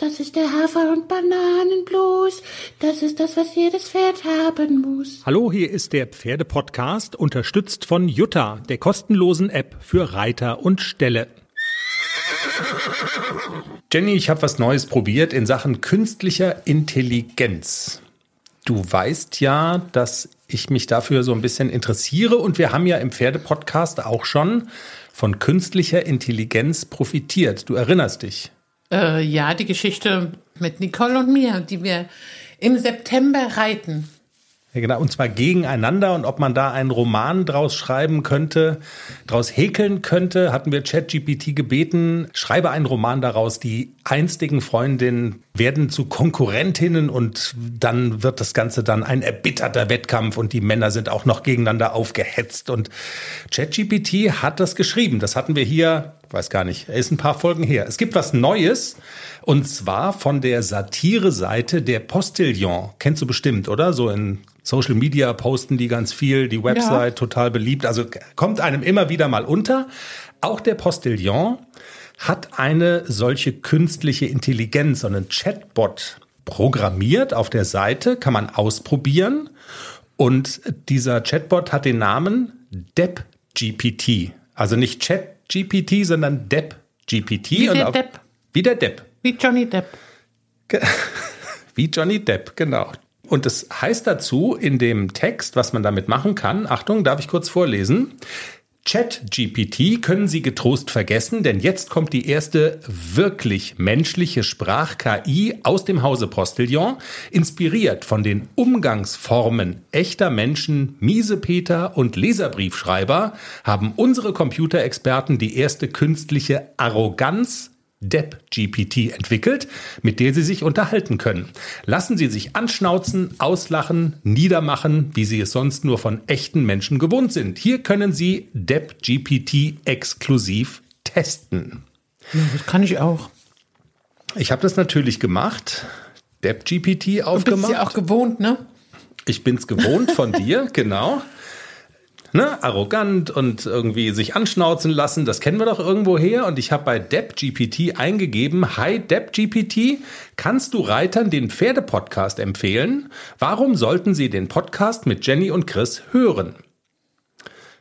Das ist der Hafer- und Bananenblues. Das ist das, was jedes Pferd haben muss. Hallo, hier ist der Pferdepodcast, unterstützt von Jutta, der kostenlosen App für Reiter und Ställe. Jenny, ich habe was Neues probiert in Sachen künstlicher Intelligenz. Du weißt ja, dass ich mich dafür so ein bisschen interessiere und wir haben ja im Pferdepodcast auch schon von künstlicher Intelligenz profitiert. Du erinnerst dich. Äh, ja, die Geschichte mit Nicole und mir, die wir im September reiten. Ja, genau, und zwar gegeneinander und ob man da einen Roman draus schreiben könnte, draus häkeln könnte, hatten wir ChatGPT gebeten, schreibe einen Roman daraus, die einstigen Freundinnen werden zu Konkurrentinnen und dann wird das Ganze dann ein erbitterter Wettkampf und die Männer sind auch noch gegeneinander aufgehetzt und ChatGPT hat das geschrieben. Das hatten wir hier, weiß gar nicht, ist ein paar Folgen her. Es gibt was Neues und zwar von der Satire-Seite der Postillon. Kennst du bestimmt, oder? So in Social Media posten die ganz viel, die Website ja. total beliebt. Also kommt einem immer wieder mal unter. Auch der Postillon hat eine solche künstliche Intelligenz, so einen Chatbot programmiert auf der Seite, kann man ausprobieren. Und dieser Chatbot hat den Namen DeppGPT. Also nicht ChatGPT, sondern DeppGPT. Wie der Depp. Wie der Depp. Wie Johnny Depp. Wie Johnny Depp, genau. Und es heißt dazu in dem Text, was man damit machen kann, Achtung, darf ich kurz vorlesen? ChatGPT können Sie getrost vergessen, denn jetzt kommt die erste wirklich menschliche Sprach-KI aus dem Hause Postillon, inspiriert von den Umgangsformen echter Menschen, Miesepeter und Leserbriefschreiber, haben unsere Computerexperten die erste künstliche Arroganz Depp-GPT entwickelt, mit der Sie sich unterhalten können. Lassen Sie sich anschnauzen, auslachen, niedermachen, wie Sie es sonst nur von echten Menschen gewohnt sind. Hier können Sie Depp-GPT exklusiv testen. Ja, das kann ich auch. Ich habe das natürlich gemacht. Depp-GPT aufgemacht. Du bist ja auch gewohnt, ne? Ich bin's gewohnt von dir, genau ne, arrogant und irgendwie sich anschnauzen lassen. Das kennen wir doch irgendwo her. Und ich habe bei DeppGPT eingegeben, Hi DeppGPT, kannst du Reitern den Pferdepodcast empfehlen? Warum sollten sie den Podcast mit Jenny und Chris hören?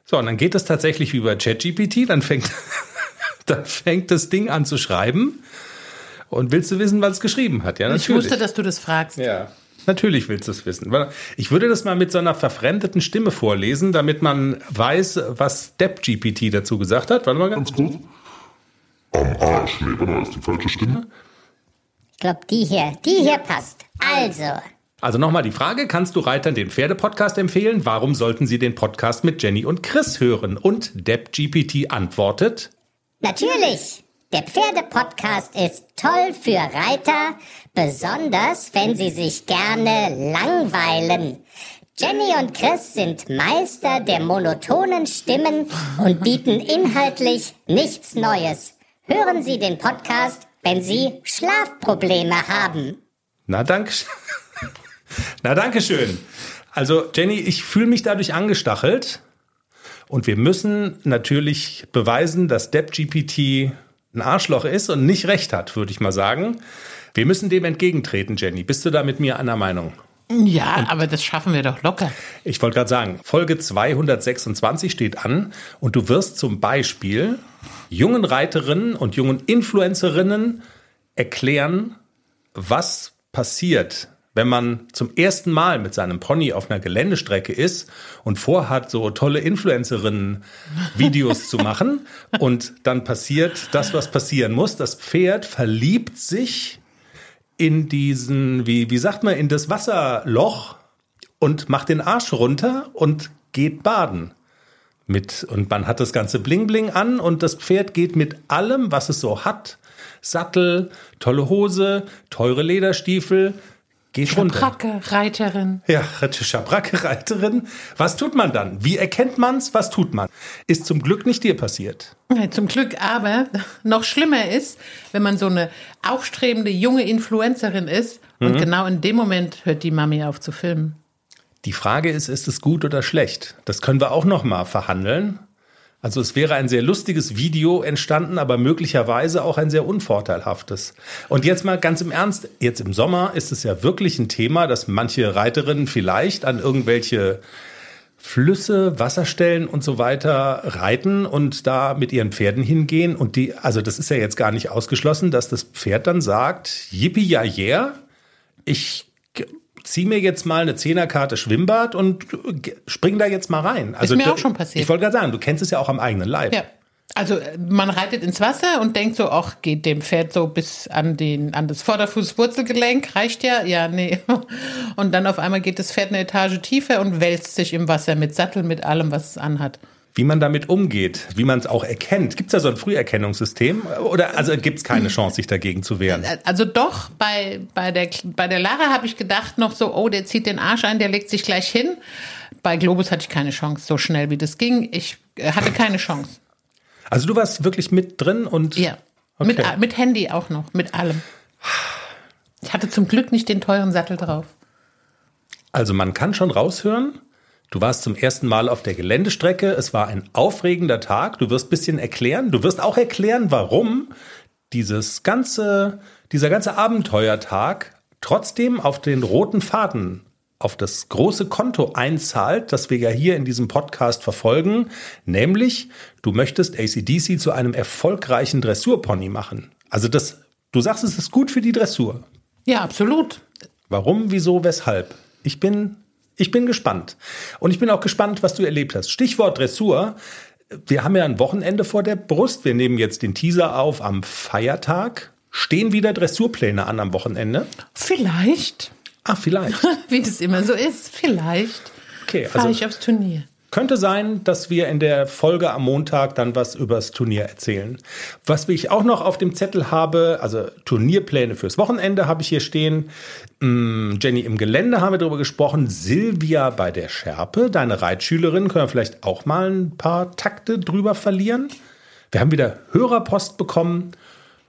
So, und dann geht es tatsächlich wie bei ChatGPT, dann fängt, dann fängt das Ding an zu schreiben. Und willst du wissen, was es geschrieben hat? Ja, natürlich. Ich wusste, dass du das fragst. Ja. Natürlich willst du es wissen. Ich würde das mal mit so einer verfremdeten Stimme vorlesen, damit man weiß, was DeppGPT dazu gesagt hat. Warte mal ganz kurz. Am Arsch. Nee, warte mal, ist die falsche Stimme? Ich glaube, die hier. Die hier passt. Also. Also nochmal die Frage, kannst du Reitern den Pferdepodcast empfehlen? Warum sollten sie den Podcast mit Jenny und Chris hören? Und DeppGPT antwortet. Natürlich. Der Pferdepodcast ist toll für Reiter, besonders wenn sie sich gerne langweilen. Jenny und Chris sind Meister der monotonen Stimmen und bieten inhaltlich nichts Neues. Hören Sie den Podcast, wenn Sie Schlafprobleme haben. Na, danke. Na, danke schön. Also, Jenny, ich fühle mich dadurch angestachelt. Und wir müssen natürlich beweisen, dass DeppGPT ein Arschloch ist und nicht recht hat, würde ich mal sagen. Wir müssen dem entgegentreten, Jenny. Bist du da mit mir einer Meinung? Ja, und aber das schaffen wir doch locker. Ich wollte gerade sagen, Folge 226 steht an und du wirst zum Beispiel jungen Reiterinnen und jungen Influencerinnen erklären, was passiert, wenn man zum ersten Mal mit seinem Pony auf einer Geländestrecke ist und vorhat, so tolle Influencerinnen-Videos zu machen und dann passiert das, was passieren muss. Das Pferd verliebt sich in diesen, wie, wie sagt man, in das Wasserloch und macht den Arsch runter und geht baden. Mit, und man hat das ganze Bling Bling an und das Pferd geht mit allem, was es so hat. Sattel, tolle Hose, teure Lederstiefel, Geht Schabracke, Reiterin. Ja, Schabracke, Reiterin. Was tut man dann? Wie erkennt man's? Was tut man? Ist zum Glück nicht dir passiert. Ja, zum Glück aber noch schlimmer ist, wenn man so eine aufstrebende junge Influencerin ist und mhm. genau in dem Moment hört die Mami auf zu filmen. Die Frage ist, ist es gut oder schlecht? Das können wir auch noch mal verhandeln. Also es wäre ein sehr lustiges Video entstanden, aber möglicherweise auch ein sehr unvorteilhaftes. Und jetzt mal ganz im Ernst, jetzt im Sommer ist es ja wirklich ein Thema, dass manche Reiterinnen vielleicht an irgendwelche Flüsse, Wasserstellen und so weiter reiten und da mit ihren Pferden hingehen. Und die, also das ist ja jetzt gar nicht ausgeschlossen, dass das Pferd dann sagt, yippie ja yeah, ich zieh mir jetzt mal eine Zehnerkarte Schwimmbad und spring da jetzt mal rein. Also mir da- auch schon passiert. Ich wollte gerade sagen, du kennst es ja auch am eigenen Leib. Ja. Also äh, man reitet ins Wasser und denkt so, ach, geht dem Pferd so bis an den an das Vorderfußwurzelgelenk, reicht ja? Ja, nee. Und dann auf einmal geht das Pferd eine Etage tiefer und wälzt sich im Wasser mit Sattel, mit allem, was es anhat. Wie man damit umgeht, wie man es auch erkennt. Gibt es da so ein Früherkennungssystem? Oder also gibt es keine Chance, sich dagegen zu wehren? Also doch, bei, bei, der, bei der Lara habe ich gedacht noch so, oh, der zieht den Arsch ein, der legt sich gleich hin. Bei Globus hatte ich keine Chance, so schnell wie das ging. Ich äh, hatte keine Chance. Also du warst wirklich mit drin und Ja. Okay. Mit, a- mit Handy auch noch, mit allem. Ich hatte zum Glück nicht den teuren Sattel drauf. Also man kann schon raushören, du warst zum ersten Mal auf der Geländestrecke, es war ein aufregender Tag, du wirst ein bisschen erklären, du wirst auch erklären, warum dieses ganze, dieser ganze Abenteuertag trotzdem auf den roten Faden auf das große Konto einzahlt, das wir ja hier in diesem Podcast verfolgen, nämlich du möchtest ACDC zu einem erfolgreichen Dressurpony machen. Also das, du sagst, es ist gut für die Dressur. Ja, absolut. Warum, wieso, weshalb? Ich bin, ich bin gespannt. Und ich bin auch gespannt, was du erlebt hast. Stichwort Dressur. Wir haben ja ein Wochenende vor der Brust. Wir nehmen jetzt den Teaser auf am Feiertag. Stehen wieder Dressurpläne an am Wochenende? Vielleicht, Ach, vielleicht. wie das immer so ist, vielleicht Okay, fahre also ich aufs Turnier. Könnte sein, dass wir in der Folge am Montag dann was übers Turnier erzählen. Was ich auch noch auf dem Zettel habe, also Turnierpläne fürs Wochenende habe ich hier stehen. Mm, Jenny im Gelände haben wir darüber gesprochen. Silvia bei der Schärpe, deine Reitschülerin, können wir vielleicht auch mal ein paar Takte drüber verlieren. Wir haben wieder Hörerpost bekommen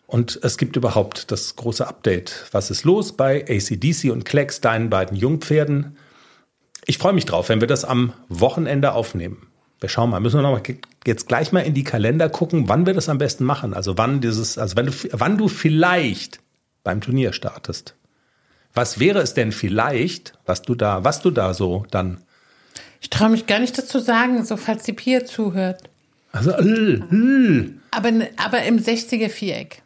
und es gibt überhaupt das große Update. Was ist los bei ACDC und Klecks, deinen beiden Jungpferden? Ich freue mich drauf, wenn wir das am Wochenende aufnehmen. Wir schauen mal, müssen wir noch mal jetzt gleich mal in die Kalender gucken, wann wir das am besten machen. Also wann dieses, also wenn du, wann du vielleicht beim Turnier startest. Was wäre es denn vielleicht, was du da, was du da so dann, Ich traue mich gar nicht dazu sagen, so falls die Pia zuhört. also, äh, äh. Aber, aber im 60er Viereck.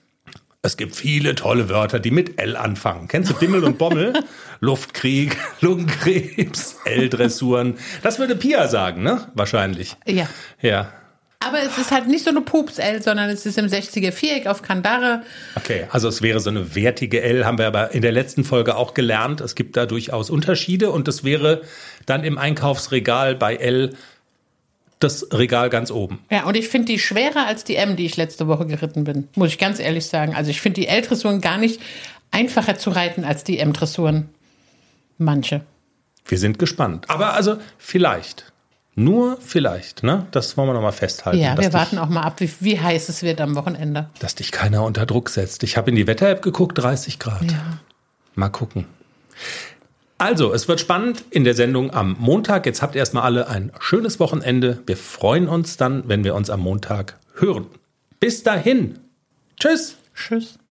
Es gibt viele tolle Wörter, die mit L anfangen. Kennst du Dimmel und Bommel? Luftkrieg, Lungenkrebs, L-Dressuren. Das würde Pia sagen, ne? Wahrscheinlich. Ja. Ja. Aber es ist halt nicht so eine Pups-L, sondern es ist im 60er Viereck auf Kandare. Okay, also es wäre so eine wertige L, haben wir aber in der letzten Folge auch gelernt. Es gibt da durchaus Unterschiede und es wäre dann im Einkaufsregal bei L das Regal ganz oben. Ja, und ich finde die schwerer als die M, die ich letzte Woche geritten bin. Muss ich ganz ehrlich sagen. Also ich finde die L-Dressuren gar nicht einfacher zu reiten als die M-Dressuren. Manche. Wir sind gespannt. Aber also vielleicht. Nur vielleicht, ne? Das wollen wir nochmal festhalten. Ja, wir dich- warten auch mal ab, wie, wie heiß es wird am Wochenende. dass dich keiner unter Druck setzt. Ich habe in die Wetter-App geguckt, 30 Grad. Ja. Mal gucken. Also, es wird spannend in der Sendung am Montag. Jetzt habt ihr erstmal alle ein schönes Wochenende. Wir freuen uns dann, wenn wir uns am Montag hören. Bis dahin. Tschüss. Tschüss.